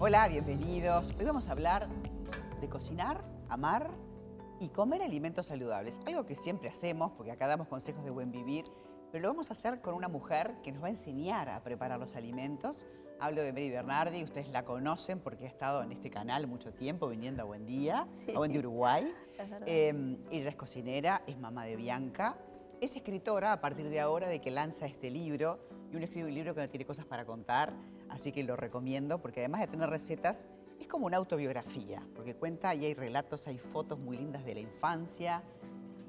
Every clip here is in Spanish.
Hola, bienvenidos. Hoy vamos a hablar de cocinar, amar y comer alimentos saludables. Algo que siempre hacemos, porque acá damos consejos de buen vivir, pero lo vamos a hacer con una mujer que nos va a enseñar a preparar los alimentos. Hablo de Mary Bernardi, ustedes la conocen porque ha estado en este canal mucho tiempo viniendo a Buen Día, a Buen Día Uruguay. Eh, ella es cocinera, es mamá de Bianca, es escritora a partir de ahora de que lanza este libro y uno escribe un libro que tiene cosas para contar, así que lo recomiendo porque además de tener recetas, es como una autobiografía, porque cuenta y hay relatos, hay fotos muy lindas de la infancia.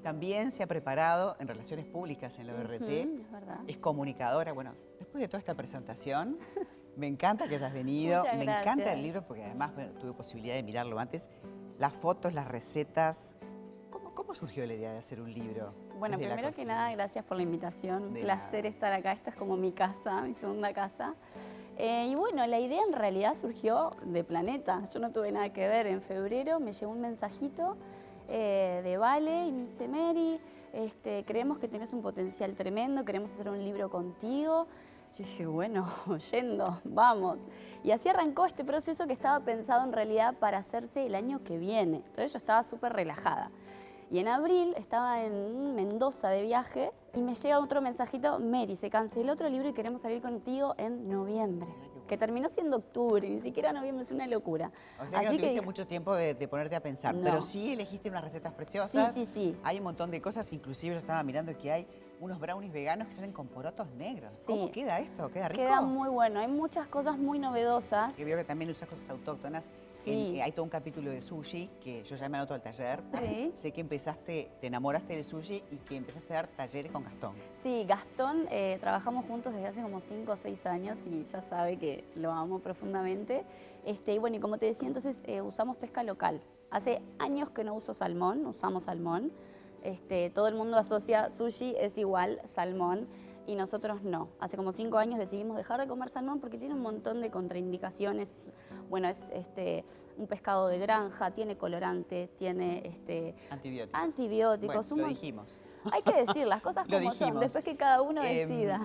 También se ha preparado en relaciones públicas en la ORT, es, verdad. es comunicadora. Bueno, después de toda esta presentación, me encanta que hayas venido, me encanta el libro porque además tuve posibilidad de mirarlo antes. Las fotos, las recetas, ¿Cómo, surgió la idea de hacer un libro? Bueno, primero que nada, gracias por la invitación. Un placer estar acá. Esta es como mi casa, mi segunda casa. Eh, y bueno, la idea en realidad surgió de Planeta. Yo no tuve nada que ver. En febrero me llegó un mensajito eh, de Vale y me dice, Mary, este, creemos que tenés un potencial tremendo, queremos hacer un libro contigo. Yo dije, bueno, yendo, vamos. Y así arrancó este proceso que estaba pensado en realidad para hacerse el año que viene. Entonces yo estaba súper relajada. Y en abril estaba en Mendoza de viaje y me llega otro mensajito, Mary, se canceló otro libro y queremos salir contigo en noviembre. Que terminó siendo octubre, ni siquiera noviembre, es una locura. O sea que no tuviste mucho tiempo de, ponerte a pensar, pero sí elegiste unas recetas preciosas. Sí, sí, sí. Hay un montón de cosas, inclusive yo estaba mirando que hay unos brownies veganos que se hacen con porotos negros. ¿Cómo queda esto? ¿Queda rico? Queda muy bueno. Hay muchas cosas muy novedosas. Que veo que también usas cosas autóctonas. Sí. Eh, hay todo un capítulo de sushi que yo ya me anoto al taller. Sí. Sé que empezaste, te enamoraste del sushi y que empezaste a dar talleres con Gastón. Sí, Gastón, eh, trabajamos juntos desde hace como 5 o 6 años y ya sabe que lo amo profundamente. Este, y bueno, y como te decía, entonces eh, usamos pesca local. Hace años que no uso salmón, usamos salmón. Este, todo el mundo asocia sushi es igual salmón y nosotros no. Hace como cinco años decidimos dejar de comer salmón porque tiene un montón de contraindicaciones. Bueno, es este, un pescado de granja, tiene colorante, tiene este, antibióticos. antibióticos lo dijimos. Hay que decir las cosas como son, después que cada uno em, decida.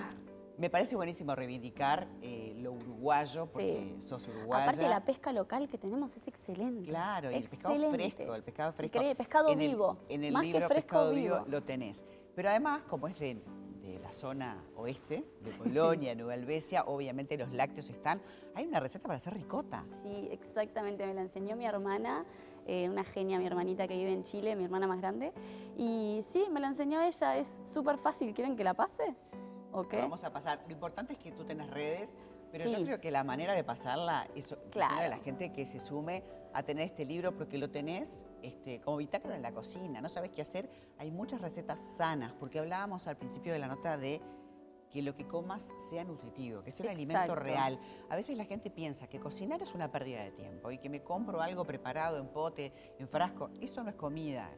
Me parece buenísimo reivindicar eh, lo uruguayo, porque sos uruguaya. Aparte la pesca local que tenemos es excelente. Claro, y el pescado fresco, el pescado fresco. El pescado vivo. en el más libro que fresco, Pescado vivo. lo tenés. Pero además, como es de, la zona oeste, de Polonia, Nueva Albesia, obviamente los lácteos están. Hay una receta para hacer ricota. Sí, exactamente, me la enseñó mi hermana. Eh, una genia, mi hermanita que vive en Chile, mi hermana más grande. Y sí, me la enseñó ella, es súper fácil. ¿Quieren que la pase? Vamos a pasar. Lo importante es que tú tengas redes, pero yo creo que la manera de pasarla es claro. a la gente que se sume a tener este libro porque lo tenés este, como bitácora en la cocina, no sabes qué hacer. Hay muchas recetas sanas, porque hablábamos al principio de la nota de que lo que comas sea nutritivo, que sea un alimento real. A veces la gente piensa que cocinar es una pérdida de tiempo y que me compro algo preparado en pote, en frasco. Eso no es comida.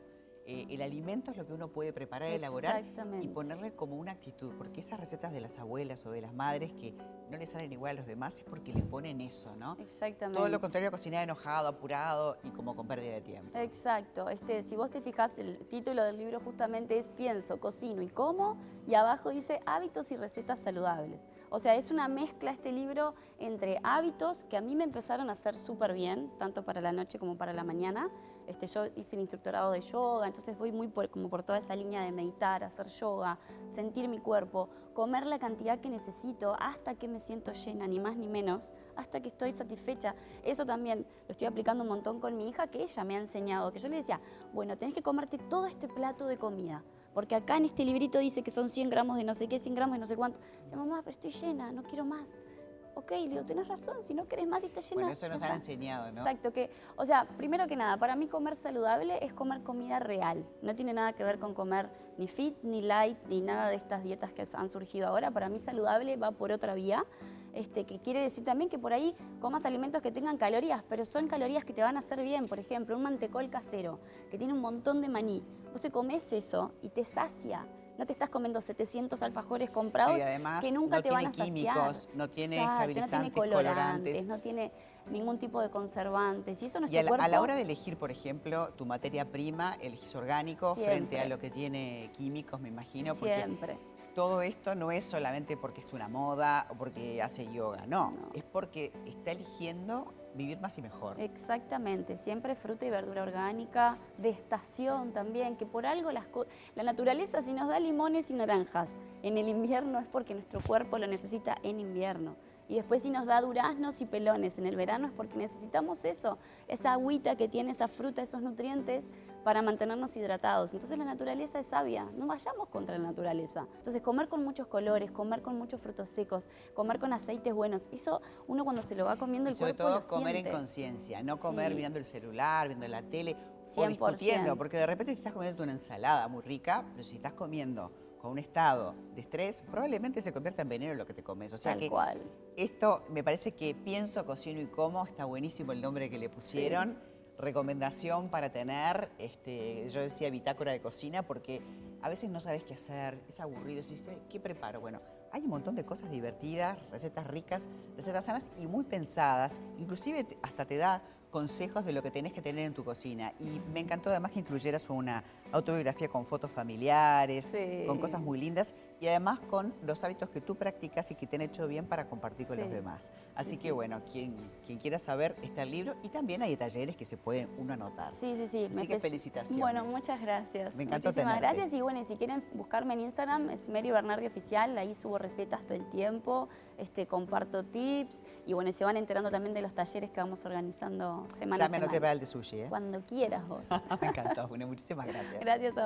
Eh, el alimento es lo que uno puede preparar, elaborar y ponerle como una actitud, porque esas recetas de las abuelas o de las madres que no le salen igual a los demás es porque le ponen eso, ¿no? Exactamente. Todo lo contrario a cocinar enojado, apurado y como con pérdida de tiempo. Exacto. Este, si vos te fijas, el título del libro justamente es Pienso, cocino y como, y abajo dice hábitos y recetas saludables. O sea, es una mezcla este libro entre hábitos que a mí me empezaron a hacer súper bien, tanto para la noche como para la mañana. Este, yo hice el instructorado de yoga, entonces voy muy como por toda esa línea de meditar, hacer yoga, sentir mi cuerpo, comer la cantidad que necesito hasta que me siento llena, ni más ni menos, hasta que estoy satisfecha. Eso también lo estoy aplicando un montón con mi hija, que ella me ha enseñado, que yo le decía, bueno, tenés que comerte todo este plato de comida porque acá en este librito dice que son 100 gramos de no sé qué, 100 gramos de no sé cuánto. Yo, mamá, pero estoy llena, no quiero más. Ok, le digo, tenés razón, si no querés más y estás llena. Bueno, eso nos han enseñado, ¿no? Exacto, que, o sea, primero que nada, para mí comer saludable es comer comida real. No tiene nada que ver con comer ni fit, ni light, ni nada de estas dietas que han surgido ahora. Para mí saludable va por otra vía. Este, que quiere decir también que por ahí comas alimentos que tengan calorías, pero son calorías que te van a hacer bien. Por ejemplo, un mantecol casero, que tiene un montón de maní. Vos te comes eso y te sacia. No te estás comiendo 700 alfajores comprados que nunca te van a saciar. Químicos, no tiene estabilizantes, no tiene colorantes, no tiene ningún tipo de conservantes. Y eso y a la, a la hora de elegir, por ejemplo, tu materia prima, elegís orgánico frente a lo que tiene químicos, me imagino. Siempre todo esto no es solamente porque es una moda o porque hace yoga, no, es porque está eligiendo vivir más y mejor. Exactamente, siempre fruta y verdura orgánica, de estación también, que por algo las la naturaleza si nos da limones y naranjas en el invierno es porque nuestro cuerpo lo necesita en invierno. Y después si nos da duraznos y pelones en el verano es porque necesitamos eso, esa agüita que tiene esa fruta, esos nutrientes para mantenernos hidratados. Entonces la naturaleza es sabia, no vayamos contra la naturaleza. Entonces comer con muchos colores, comer con muchos frutos secos, comer con aceites buenos, eso uno cuando se lo va comiendo el sobre cuerpo todo comer en conciencia, no comer mirando el celular, viendo la tele o discutiendo, porque de repente te estás comiendo una ensalada muy rica, pero si estás comiendo con un estado de estrés, probablemente se convierta en veneno lo que te comes. O sea Tal que cual. esto me parece que pienso, cocino y como, está buenísimo el nombre que le pusieron. Recomendación para tener, este, yo decía bitácora de cocina, porque a veces no sabes qué hacer, es aburrido, ¿qué preparo? Bueno, hay un montón de cosas divertidas, recetas ricas, recetas sanas y muy pensadas. Inclusive hasta te da consejos de lo que tenés que tener en tu cocina. Y me encantó además que incluyeras una autobiografía con fotos familiares, con cosas muy lindas y además con los hábitos que tú practicas y que te han hecho bien para compartir con los demás. Así que bueno, quien, quien quiera saber está el libro y también hay talleres que se pueden uno anotar. Sí, sí, sí. Así que felicitaciones. Bueno, muchas gracias. Me encantó Muchísimas gracias y bueno, si quieren buscarme en Instagram es Mary Bernardi Oficial, ahí subo recetas todo el tiempo, este, comparto tips y bueno, se van enterando también de los talleres que vamos organizando semana a semana. Ya me anoté para el de sushi, ¿eh? Cuando quieras vos. me encantó, bueno, muchísimas gracias. Gracias a